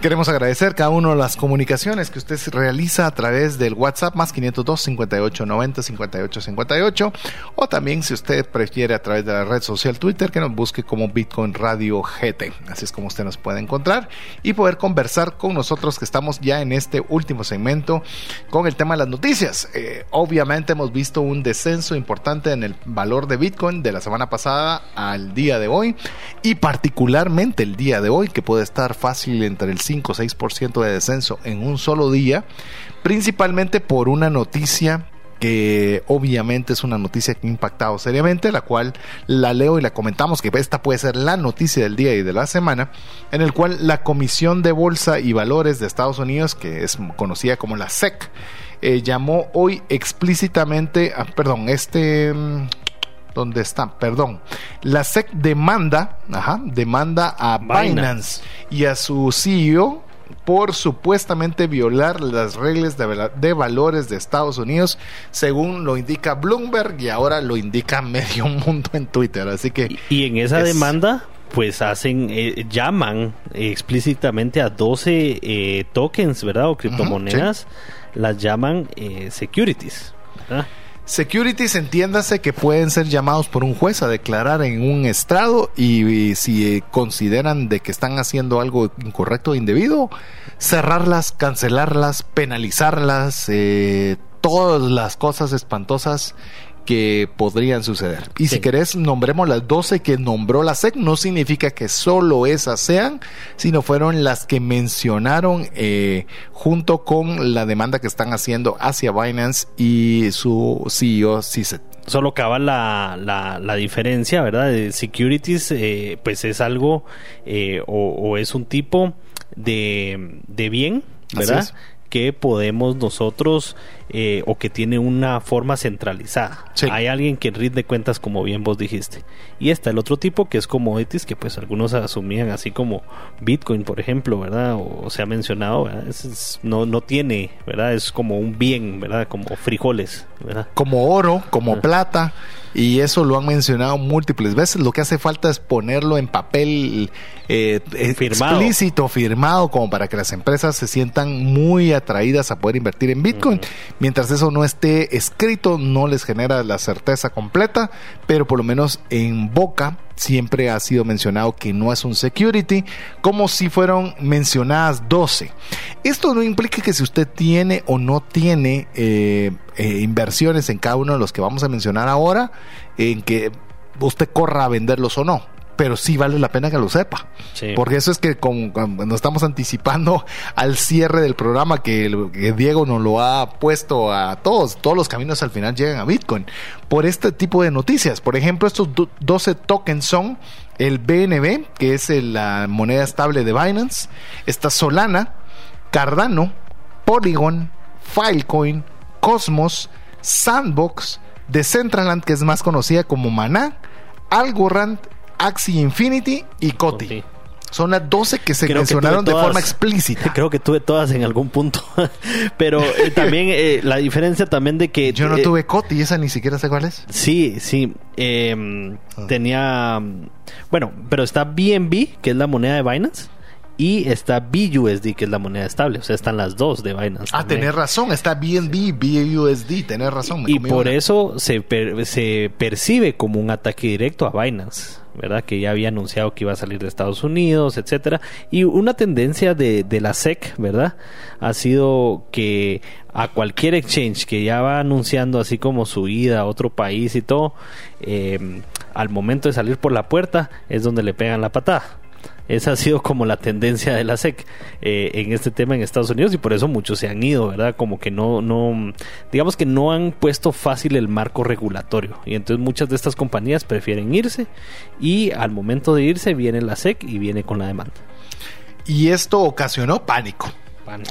Queremos agradecer cada uno las comunicaciones que usted realiza a través del WhatsApp más 502 58 90 58 58 o también si usted prefiere a través de la red social Twitter que nos busque como Bitcoin Radio GT. Así es como usted nos puede encontrar y poder conversar con nosotros que estamos ya en este último segmento con el tema de las noticias. Eh, obviamente hemos visto un descenso importante en el valor de Bitcoin de la semana pasada al día de hoy y particularmente el día de hoy que puede estar fácil entre el 5 o 6% de descenso en un solo día, principalmente por una noticia que obviamente es una noticia que ha impactado seriamente, la cual la leo y la comentamos, que esta puede ser la noticia del día y de la semana, en el cual la Comisión de Bolsa y Valores de Estados Unidos, que es conocida como la SEC, eh, llamó hoy explícitamente, perdón, este mm, ¿Dónde está? Perdón. La SEC demanda, ajá, demanda a Binance. y a su CEO por supuestamente violar las reglas de, de, valores de Estados Unidos, según lo indica Bloomberg y ahora lo indica medio mundo en Twitter. Así que. Y, en esa demanda, pues hacen, eh, llaman explícitamente a 12 eh, tokens, ¿verdad? O criptomonedas, las llaman eh, securities. ¿verdad? Securities, entiéndase que pueden ser llamados por un juez a declarar en un estrado y, si eh, consideran de que están haciendo algo incorrecto o indebido, cerrarlas, cancelarlas, penalizarlas, eh, todas las cosas espantosas que podrían suceder. Y si querés, nombremos las 12 que nombró la SEC, no significa que solo esas sean, sino fueron las que mencionaron eh, junto con la demanda que están haciendo hacia Binance y su CEO CISET solo acaba la, la, diferencia, ¿verdad? De securities, eh, pues es algo eh, o, es un tipo de, de bien, ¿verdad? Que podemos nosotros eh, o que tiene una forma centralizada. Hay alguien que rinde cuentas como bien vos dijiste. Y está el otro tipo que es commodities que pues algunos asumían así como Bitcoin, por ejemplo, ¿verdad? O, se ha mencionado, no, no tiene, ¿verdad? Es como un bien, ¿verdad? Como frijoles, ¿verdad? Como oro, como ah. plata. Y eso lo han mencionado múltiples veces. Lo que hace falta es ponerlo en papel eh, firmado. explícito, firmado, como para que las empresas se sientan muy atraídas a poder invertir en Bitcoin. Mientras eso no esté escrito, no les genera la certeza completa, pero por lo menos en boca siempre ha sido mencionado que no es un security, como si fueron mencionadas 12. Esto no implica que si usted tiene o no tiene eh, eh, inversiones en cada uno de los que vamos a mencionar ahora, en que usted corra a venderlos o no pero sí vale la pena que lo sepa. Porque eso es que nos estamos anticipando al cierre del programa que, Diego nos lo ha puesto a todos. Todos los caminos al final llegan a Bitcoin. Por este tipo de noticias. Por ejemplo, estos 12 tokens son el BNB, que es la moneda estable de Binance. Está Solana, Cardano, Polygon, Filecoin, Cosmos, Sandbox, Decentraland, que es más conocida como Maná, Algorand, Axie Infinity y Coti. Son las 12 que se mencionaron de forma explícita. Creo que tuve todas en algún punto. Pero eh, también eh, la diferencia también de que... Yo no eh, tuve Coti, esa ni siquiera sé cuál es. Sí, sí. Em, ah. Tenía... Bueno, pero está BNB, que es la moneda de Binance y está BUSD, que es la moneda estable. O sea, están las dos de Binance. Ah, tenés razón, está BNB, BUSD, tenés razón. y por eso se, se percibe como un ataque directo a Binance. ¿Verdad? Que ya había anunciado que iba a salir de Estados Unidos, etcétera. Y una tendencia de, de, la SEC, ¿verdad? Ha sido que a cualquier exchange que ya va anunciando así como su ida a otro país y todo, eh, al momento de salir por la puerta es donde le pegan la patada. Esa ha sido como la tendencia de la SEC eh, en este tema en Estados Unidos y por eso muchos se han ido, ¿verdad? Como que no, no, digamos que no han puesto fácil el marco regulatorio y entonces muchas de estas compañías prefieren irse y al momento de irse viene la SEC y viene con la demanda. Y esto ocasionó pánico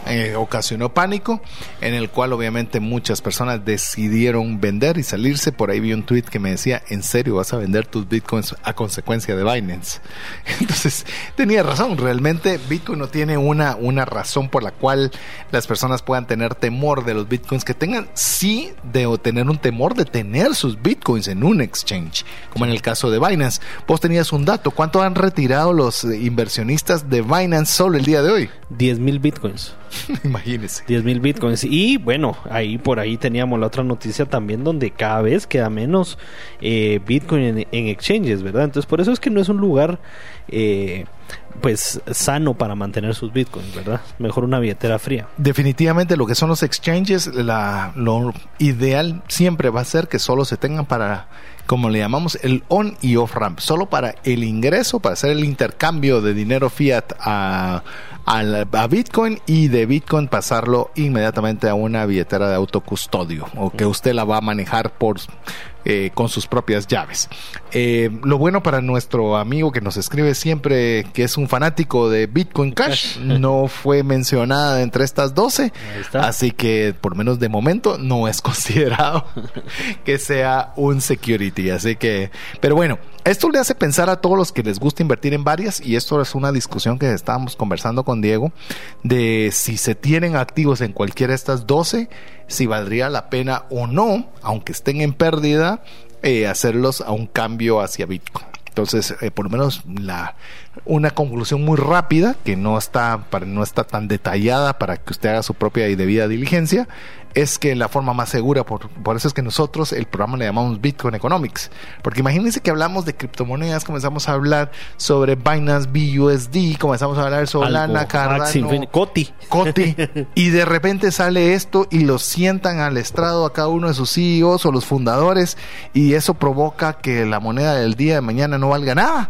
eh, ocasionó pánico, en el cual obviamente muchas personas decidieron vender y salirse. Por ahí vi un tweet que me decía, ¿en serio vas a vender tus bitcoins a consecuencia de Binance? Entonces, tenía razón, realmente Bitcoin no tiene una, una razón por la cual las personas puedan tener temor de los bitcoins que tengan, sí de tener un temor de tener sus bitcoins en un exchange, como en el caso de Binance. Vos tenías un dato, ¿cuánto han retirado los inversionistas de Binance solo el día de hoy? 10 mil bitcoins. Imagínese. 10 mil bitcoins. Y bueno, ahí por ahí teníamos la otra noticia también donde cada vez queda menos eh, bitcoin en, exchanges, ¿verdad? Entonces por eso es que no es un lugar eh, pues sano para mantener sus bitcoins, ¿verdad? Mejor una billetera fría. Definitivamente lo que son los exchanges, la, lo ideal siempre va a ser que solo se tengan para como le llamamos el on y off ramp, solo para el ingreso, para hacer el intercambio de dinero fiat a, a, Bitcoin y de Bitcoin pasarlo inmediatamente a una billetera de autocustodio o que usted la va a manejar por eh, con sus propias llaves. Eh, lo bueno para nuestro amigo que nos escribe siempre que es un fanático de Bitcoin Cash, no fue mencionada entre estas 12, así que por menos de momento no es considerado que sea un security, así que, pero bueno, esto le hace pensar a todos los que les gusta invertir en varias y esto es una discusión que estábamos conversando con Diego de si se tienen activos en cualquiera de estas 12 si valdría la pena o no, aunque estén en pérdida, eh, hacerlos a un cambio hacia Bitcoin. Entonces, eh, por lo menos la, una conclusión muy rápida, que no está, para, no está tan detallada para que usted haga su propia y debida diligencia, es que la forma más segura, por, por, eso es que nosotros el programa le llamamos Bitcoin Economics. Porque imagínense que hablamos de criptomonedas, comenzamos a hablar sobre Binance BUSD, comenzamos a hablar sobre Lana, Cardano, Coti. Coti. y de repente sale esto y lo sientan al estrado a cada uno de sus CEOs o los fundadores y eso provoca que la moneda del día de mañana no valga nada.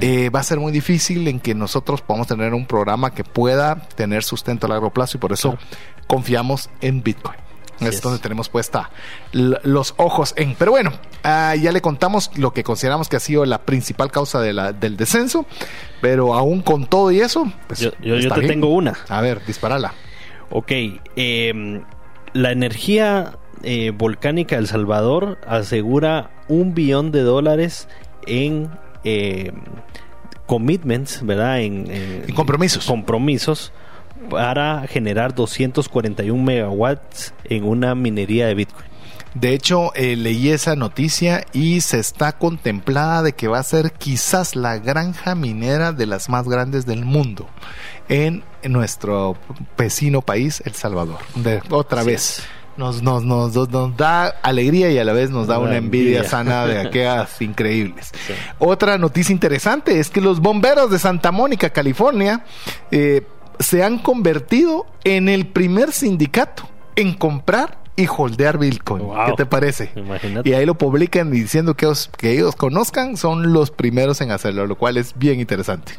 Eh, va a ser muy difícil en que nosotros podamos tener un programa que pueda tener sustento a largo plazo y por eso confiamos en Bitcoin. es, donde tenemos puesta los ojos en. Pero bueno, ah, ya le contamos lo que consideramos que ha sido la principal causa de la, del descenso. Pero aún con todo y eso, pues yo, te tengo una. A ver, disparala. Ok, em, la energía eh, volcánica de El Salvador asegura un billón de dólares en eh, commitments, ¿verdad? En, compromisos. Compromisos para generar 241 megawatts en una minería de Bitcoin. De hecho, eh, leí esa noticia y se está contemplada de que va a ser quizás la granja minera de las más grandes del mundo en nuestro vecino país, El Salvador. De, otra vez nos, nos, nos, nos, da alegría y a la vez nos da una envidia, sana de aquellas increíbles. Otra noticia interesante es que los bomberos de Santa Mónica, California, eh, se han convertido en el primer sindicato en comprar y holdear Bitcoin. ¿Qué te parece? Y ahí lo publican diciendo que, que ellos conozcan, son los primeros en hacerlo, lo cual es bien interesante.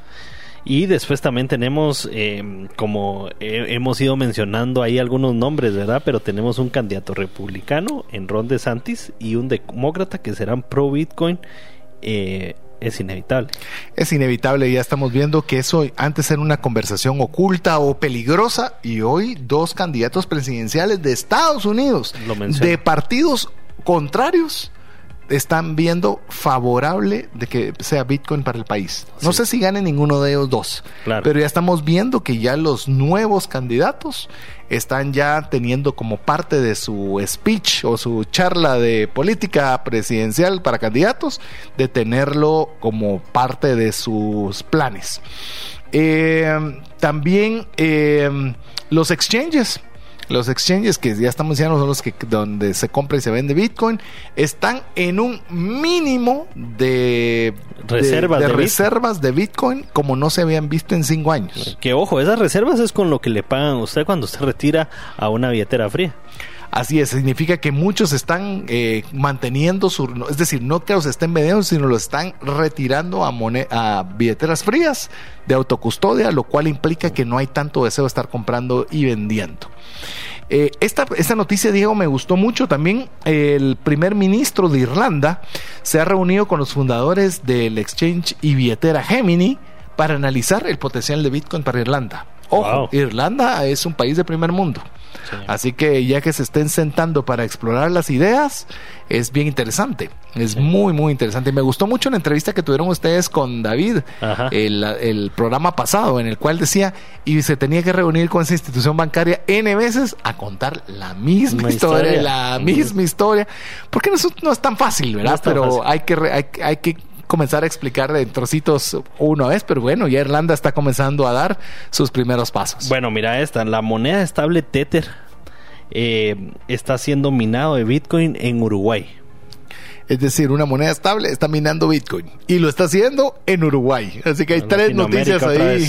Y después también tenemos, eh, como hemos ido mencionando ahí algunos nombres, ¿verdad? Pero tenemos un candidato republicano en Ron DeSantis y un demócrata que serán pro Bitcoin. Eh, es inevitable. Es inevitable, ya estamos viendo que eso antes era una conversación oculta o peligrosa y hoy dos candidatos presidenciales de Estados Unidos, de partidos contrarios, están viendo favorable de que sea Bitcoin para el país. No sé si gane ninguno de ellos dos, pero ya estamos viendo que ya los nuevos candidatos están ya teniendo como parte de su speech o su charla de política presidencial para candidatos de tenerlo como parte de sus planes. Eh, también eh, los exchanges los exchanges que ya estamos diciendo son los que donde se compra y se vende Bitcoin están en un mínimo de reservas de, reservas de Bitcoin como no se habían visto en cinco años. Que ojo, esas reservas es con lo que le pagan a usted cuando se retira a una billetera fría. Así es, significa que muchos están eh, manteniendo su, es decir, no que los estén vendiendo, sino lo están retirando a, a billeteras frías de autocustodia, lo cual implica que no hay tanto deseo de estar comprando y vendiendo. Eh, esta, esta, noticia, Diego, me gustó mucho. También el primer ministro de Irlanda se ha reunido con los fundadores del exchange y billetera Gemini para analizar el potencial de Bitcoin para Irlanda. Ojo, Irlanda es un país de primer mundo. Así que ya que se estén sentando para explorar las ideas, es bien interesante. Es muy, muy interesante. Me gustó mucho la entrevista que tuvieron ustedes con David, el, programa pasado, en el cual decía, y se tenía que reunir con esa institución bancaria N veces a contar la misma historia, la misma historia. Porque no es, tan fácil, ¿verdad? Pero Hay, que, hay, hay que comenzar a explicar en trocitos una vez, pero bueno, ya Irlanda está comenzando a dar sus primeros pasos. Bueno, mira esta, la moneda estable Tether eh, está siendo minado de Bitcoin en Uruguay. Es decir, una moneda estable está minando Bitcoin y lo está haciendo en Uruguay. Así que hay tres noticias ahí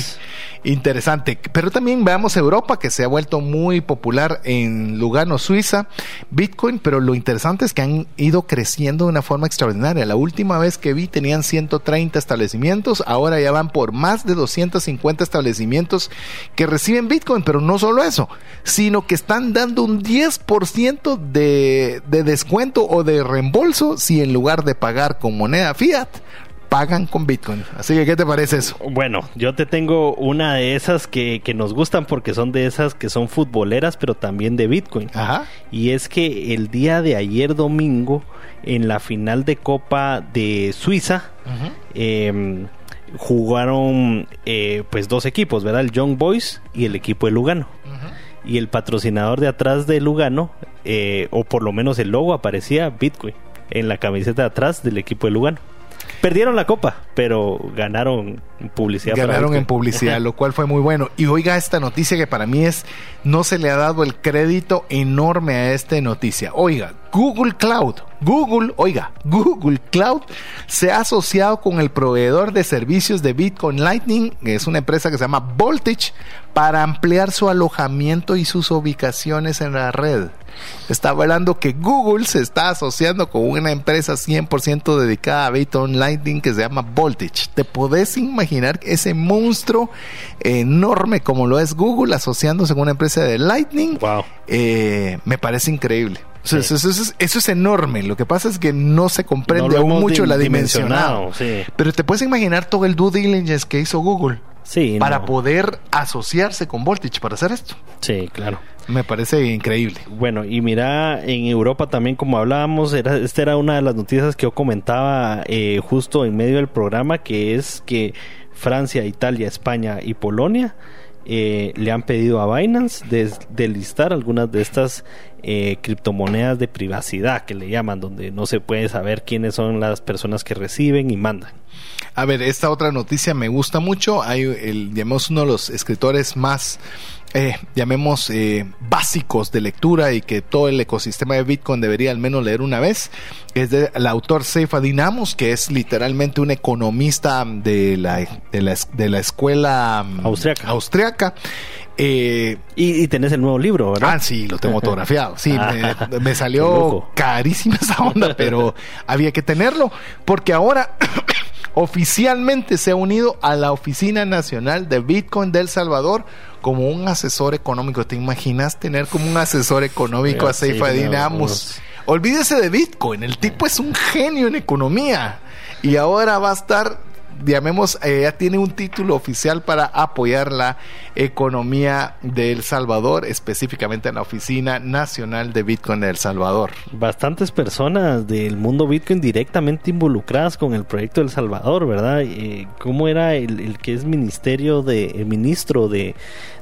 interesante. Pero también veamos Europa, que se ha vuelto muy popular en Lugano, Suiza, Bitcoin, pero lo interesante es que han ido creciendo de una forma extraordinaria. La última vez que vi tenían 130 establecimientos, ahora ya van por más de 250 establecimientos que reciben Bitcoin, pero no solo eso, sino que están dando un 10% de, de descuento o de reembolso si en lugar de pagar con moneda fiat, pagan con Bitcoin. Así que, ¿qué te parece eso? Bueno, yo te tengo una de esas que, que, nos gustan porque son de esas que son futboleras, pero también de Bitcoin. Ajá. Y es que el día de ayer domingo, en la final de Copa de Suiza, em, jugaron eh, pues dos equipos, ¿verdad? El Young Boys y el equipo de Lugano. Y el patrocinador de atrás de Lugano, eh, o por lo menos el logo aparecía Bitcoin en la camiseta de atrás del equipo de Lugano. Perdieron la copa, pero ganaron publicidad. Ganaron en publicidad, lo cual fue muy bueno. Y oiga esta noticia que para mí es, no se le ha dado el crédito enorme a esta noticia. Oiga, Google Cloud, Google, oiga, Google Cloud se ha asociado con el proveedor de servicios de Bitcoin Lightning, que es una empresa que se llama Voltage, para ampliar su alojamiento y sus ubicaciones en la red. Está hablando que Google se está asociando con una empresa 100% dedicada a Bitcoin Lightning que se llama Voltage. ¿Te podés imaginar ese monstruo enorme como lo es Google asociándose con una empresa de Lightning? Wow. Eh, me parece increíble. Eso, es, enorme. Lo que pasa es que no se comprende aún mucho la dimensión. Pero te puedes imaginar todo el due diligence que hizo Google. para poder asociarse con Voltage para hacer esto. Sí, claro. Me parece increíble. Bueno, y mira, en Europa también, como hablábamos, era, esta era una de las noticias que yo comentaba eh, justo en medio del programa, que es que Francia, Italia, España y Polonia eh, le han pedido a Binance de, listar algunas de estas eh, criptomonedas de privacidad que le llaman, donde no se puede saber quiénes son las personas que reciben y mandan. A ver, esta otra noticia me gusta mucho. Hay el, digamos, uno de los escritores más eh, llamemos eh, básicos de lectura y que todo el ecosistema de Bitcoin debería al menos leer una vez es del autor Seifa Dinamos que es literalmente un economista de la, de la, escuela mm, austriaca. austriaca Eh, y, tenés el nuevo libro, ¿verdad? Ah, sí, lo tengo autografiado. Sí, me, me, salió carísima esa onda, pero había que tenerlo, porque ahora oficialmente se ha unido a la Oficina Nacional de Bitcoin del Salvador como un asesor económico. ¿Te imaginas tener como un asesor económico a Seifadin Amos? Olvídese de Bitcoin, el tipo es un genio en economía y ahora va a estar llamemos, eh, ya tiene un título oficial para apoyar la economía de El Salvador, específicamente en la Oficina Nacional de Bitcoin de El Salvador. Bastantes personas del mundo Bitcoin directamente involucradas con el proyecto de El Salvador, ¿verdad? Eh, ¿Cómo era el, que es ministerio de, el ministro de,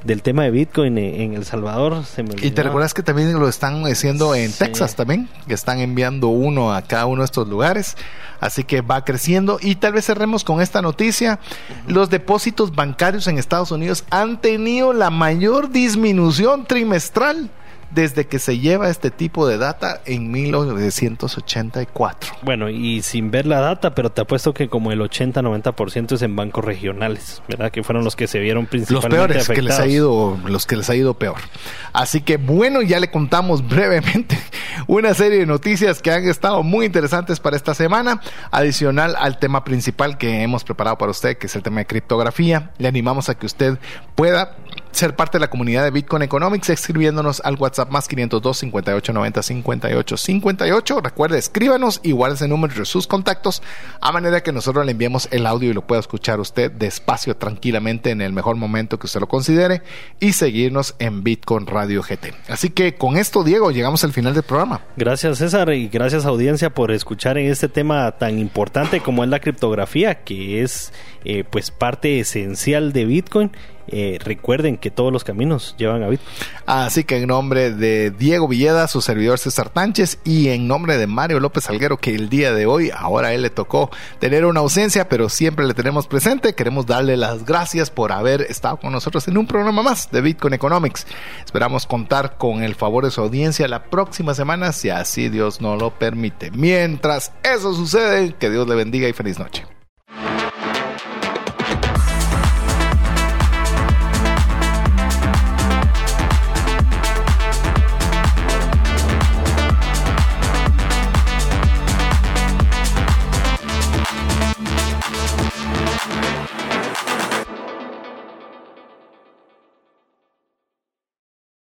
del tema de Bitcoin en, El Salvador? y te recuerdas que también lo están haciendo en Texas también, que están enviando uno a cada uno de estos lugares. Así que va creciendo y tal vez cerremos con esta noticia. Los depósitos bancarios en Estados Unidos han tenido la mayor disminución trimestral desde que se lleva este tipo de data en 1984. Bueno, y sin ver la data, pero te apuesto que como el 80-90% es en bancos regionales, ¿verdad? Que fueron los que se vieron principalmente Los peores, que les ha ido, los que les ha ido peor. Así que bueno, ya le contamos brevemente una serie de noticias que han estado muy interesantes para esta semana, adicional al tema principal que hemos preparado para usted, que es el tema de criptografía. Le animamos a que usted pueda ser parte de la comunidad de Bitcoin Economics escribiéndonos al WhatsApp más 502 58 90 58 58. Recuerde, escríbanos y ese número de sus contactos a manera que nosotros le enviemos el audio y lo pueda escuchar usted despacio, tranquilamente, en el mejor momento que usted lo considere y seguirnos en Bitcoin Radio GT. Así que con esto, Diego, llegamos al final del programa. Gracias, César, y gracias, audiencia, por escuchar en este tema tan importante como es la criptografía, que es eh, pues parte esencial de Bitcoin eh, recuerden que todos los caminos llevan a Bitcoin. Así que en nombre de Diego Villeda, su servidor César Tánchez, y en nombre de Mario López Alguero, que el día de hoy, ahora a él le tocó tener una ausencia, pero siempre le tenemos presente, queremos darle las gracias por haber estado con nosotros en un programa más de Bitcoin Economics. Esperamos contar con el favor de su audiencia la próxima semana, si así Dios nos lo permite. Mientras eso sucede, que Dios le bendiga y feliz noche.